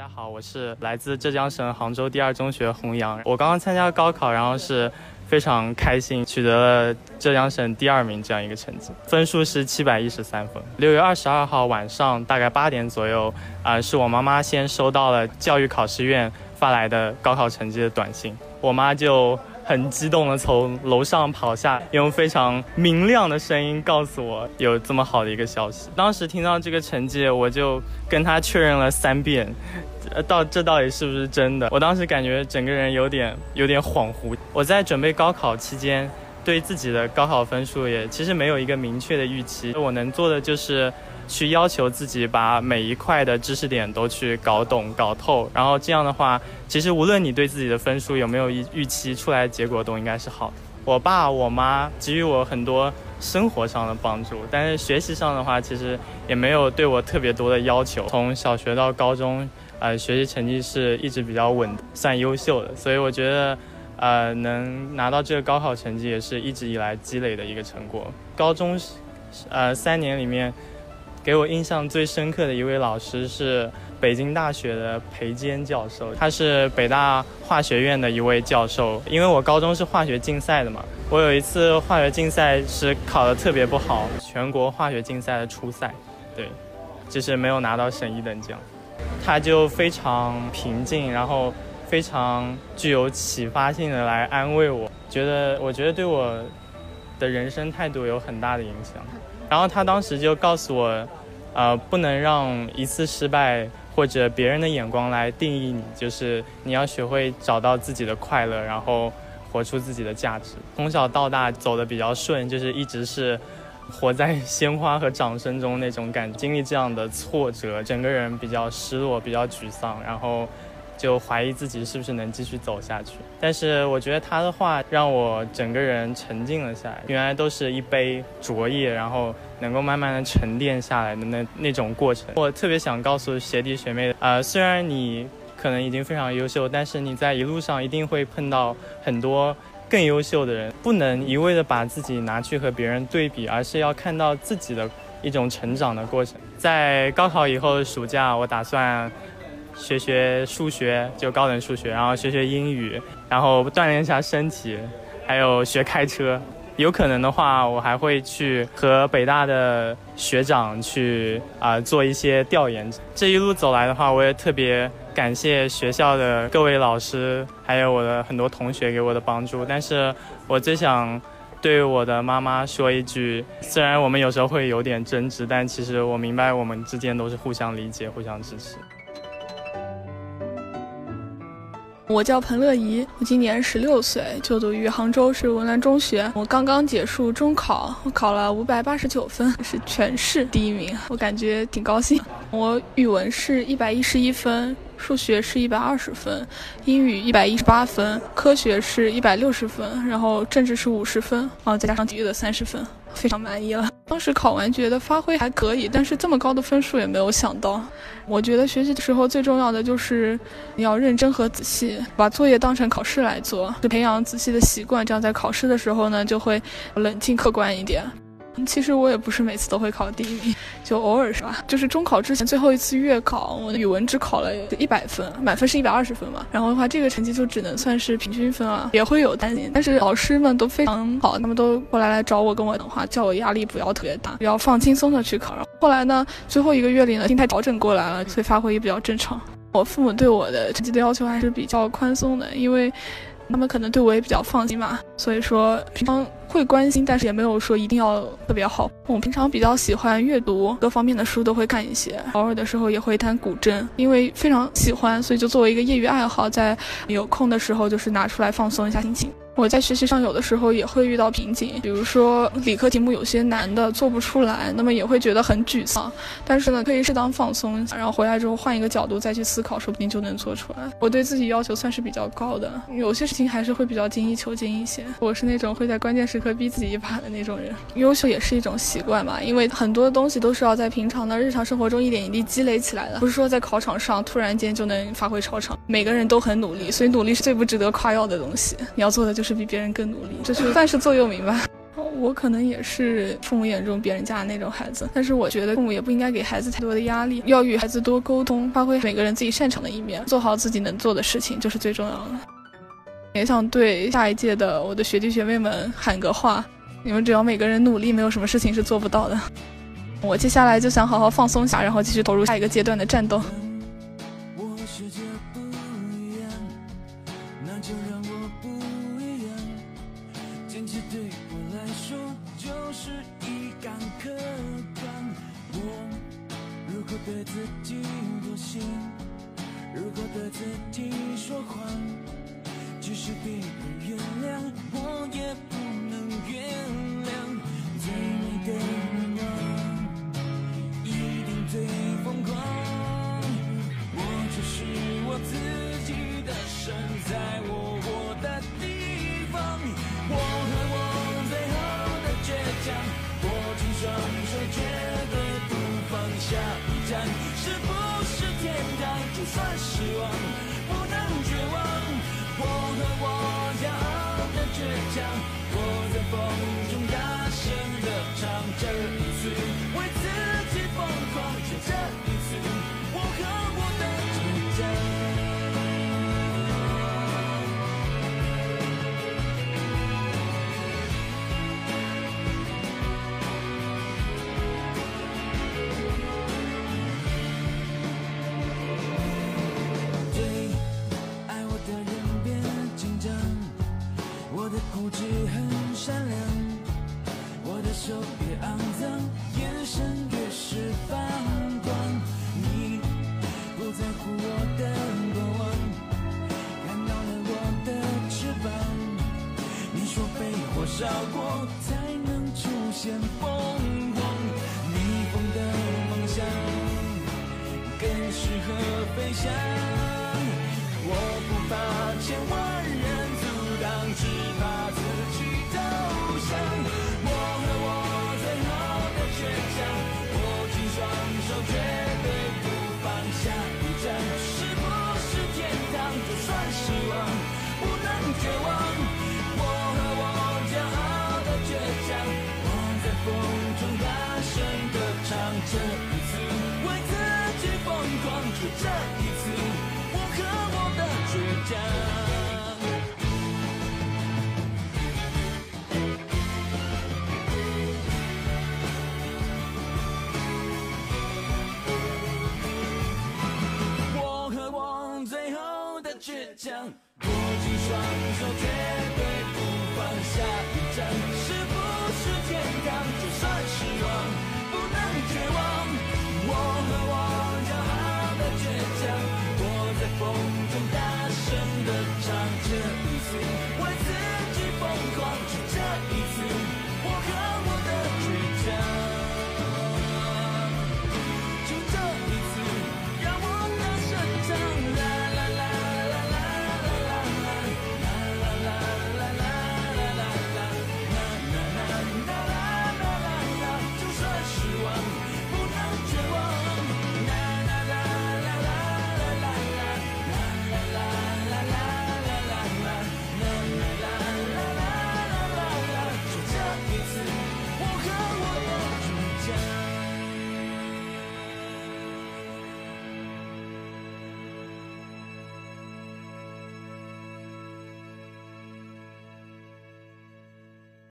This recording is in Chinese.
大家好，我是来自浙江省杭州第二中学洪阳。我刚刚参加高考，然后是非常开心，取得了浙江省第二名这样一个成绩，分数是七百一十三分。六月二十二号晚上大概八点左右，啊，是我妈妈先收到了教育考试院发来的高考成绩的短信，我妈就。很激动的从楼上跑下，用非常明亮的声音告诉我有这么好的一个消息。当时听到这个成绩，我就跟他确认了三遍，呃，到这到底是不是真的？我当时感觉整个人有点有点恍惚。我在准备高考期间，对自己的高考分数也其实没有一个明确的预期。我能做的就是。去要求自己把每一块的知识点都去搞懂、搞透，然后这样的话，其实无论你对自己的分数有没有预预期，出来的结果都应该是好的。我爸我妈给予我很多生活上的帮助，但是学习上的话，其实也没有对我特别多的要求。从小学到高中，呃，学习成绩是一直比较稳，算优秀的。所以我觉得，呃，能拿到这个高考成绩，也是一直以来积累的一个成果。高中，呃，三年里面。给我印象最深刻的一位老师是北京大学的裴坚教授，他是北大化学院的一位教授。因为我高中是化学竞赛的嘛，我有一次化学竞赛是考得特别不好，全国化学竞赛的初赛，对，就是没有拿到省一等奖。他就非常平静，然后非常具有启发性的来安慰我，觉得我觉得对我的人生态度有很大的影响。然后他当时就告诉我，呃，不能让一次失败或者别人的眼光来定义你，就是你要学会找到自己的快乐，然后活出自己的价值。从小到大走的比较顺，就是一直是活在鲜花和掌声中那种感。经历这样的挫折，整个人比较失落，比较沮丧，然后。就怀疑自己是不是能继续走下去，但是我觉得他的话让我整个人沉静了下来。原来都是一杯浊液，然后能够慢慢的沉淀下来的那那种过程。我特别想告诉学弟学妹，呃，虽然你可能已经非常优秀，但是你在一路上一定会碰到很多更优秀的人，不能一味的把自己拿去和别人对比，而是要看到自己的一种成长的过程。在高考以后的暑假，我打算。学学数学，就高等数学，然后学学英语，然后锻炼一下身体，还有学开车。有可能的话，我还会去和北大的学长去啊做一些调研。这一路走来的话，我也特别感谢学校的各位老师，还有我的很多同学给我的帮助。但是我最想对我的妈妈说一句：虽然我们有时候会有点争执，但其实我明白我们之间都是互相理解、互相支持。我叫彭乐怡，我今年十六岁，就读于杭州市文澜中学。我刚刚结束中考，我考了五百八十九分，是全市第一名，我感觉挺高兴。我语文是一百一十一分，数学是一百二十分，英语一百一十八分，科学是一百六十分，然后政治是五十分，然后再加上体育的三十分，非常满意了。当时考完觉得发挥还可以，但是这么高的分数也没有想到。我觉得学习的时候最重要的就是你要认真和仔细，把作业当成考试来做，就培养仔细的习惯，这样在考试的时候呢就会冷静客观一点。其实我也不是每次都会考第一名，就偶尔是吧？就是中考之前最后一次月考，我的语文只考了一百分，满分是一百二十分嘛。然后的话，这个成绩就只能算是平均分了，也会有担心。但是老师们都非常好，他们都过来来找我跟我讲话，叫我压力不要特别大，要放轻松的去考。然后来呢，最后一个月里呢，心态调整过来了，所以发挥也比较正常。我父母对我的成绩的要求还是比较宽松的，因为。他们可能对我也比较放心嘛，所以说平常会关心，但是也没有说一定要特别好。我平常比较喜欢阅读，各方面的书都会看一些，偶尔的时候也会弹古筝，因为非常喜欢，所以就作为一个业余爱好，在有空的时候就是拿出来放松一下心情。我在学习上有的时候也会遇到瓶颈，比如说理科题目有些难的做不出来，那么也会觉得很沮丧。但是呢，可以适当放松，然后回来之后换一个角度再去思考，说不定就能做出来。我对自己要求算是比较高的，有些事情还是会比较精益求精一些。我是那种会在关键时刻逼自己一把的那种人。优秀也是一种习惯嘛，因为很多东西都是要在平常的日常生活中一点一滴积累起来的，不是说在考场上突然间就能发挥超常。每个人都很努力，所以努力是最不值得夸耀的东西。你要做的就就是。比别人更努力，这是算是座右铭吧。我可能也是父母眼中别人家的那种孩子，但是我觉得父母也不应该给孩子太多的压力，要与孩子多沟通，发挥每个人自己擅长的一面，做好自己能做的事情就是最重要的。也想对下一届的我的学弟学妹们喊个话：你们只要每个人努力，没有什么事情是做不到的。我接下来就想好好放松下，然后继续投入下一个阶段的战斗。我世界不一样那就让我不坚持对我来说就是一杆刻度。我如果对自己妥协，如果对自己说谎？即使别人原谅，我也不能原谅。最美的愿望，一定最疯狂。我就是我自己的神，在我算失望，不能绝望。我和我骄傲的倔强，我在风中大声的唱。这就别肮脏，眼神越是放光，你不在乎我的过往，看到了我的翅膀，你说被火烧过才能出现凤凰，逆风的梦想更适合飞翔。绝望，我和我骄傲的倔强，我在风中大声歌唱，这一次为自己疯狂，就这一次，我和我的倔强。我和我最后的倔强。我。放手，绝对不放下。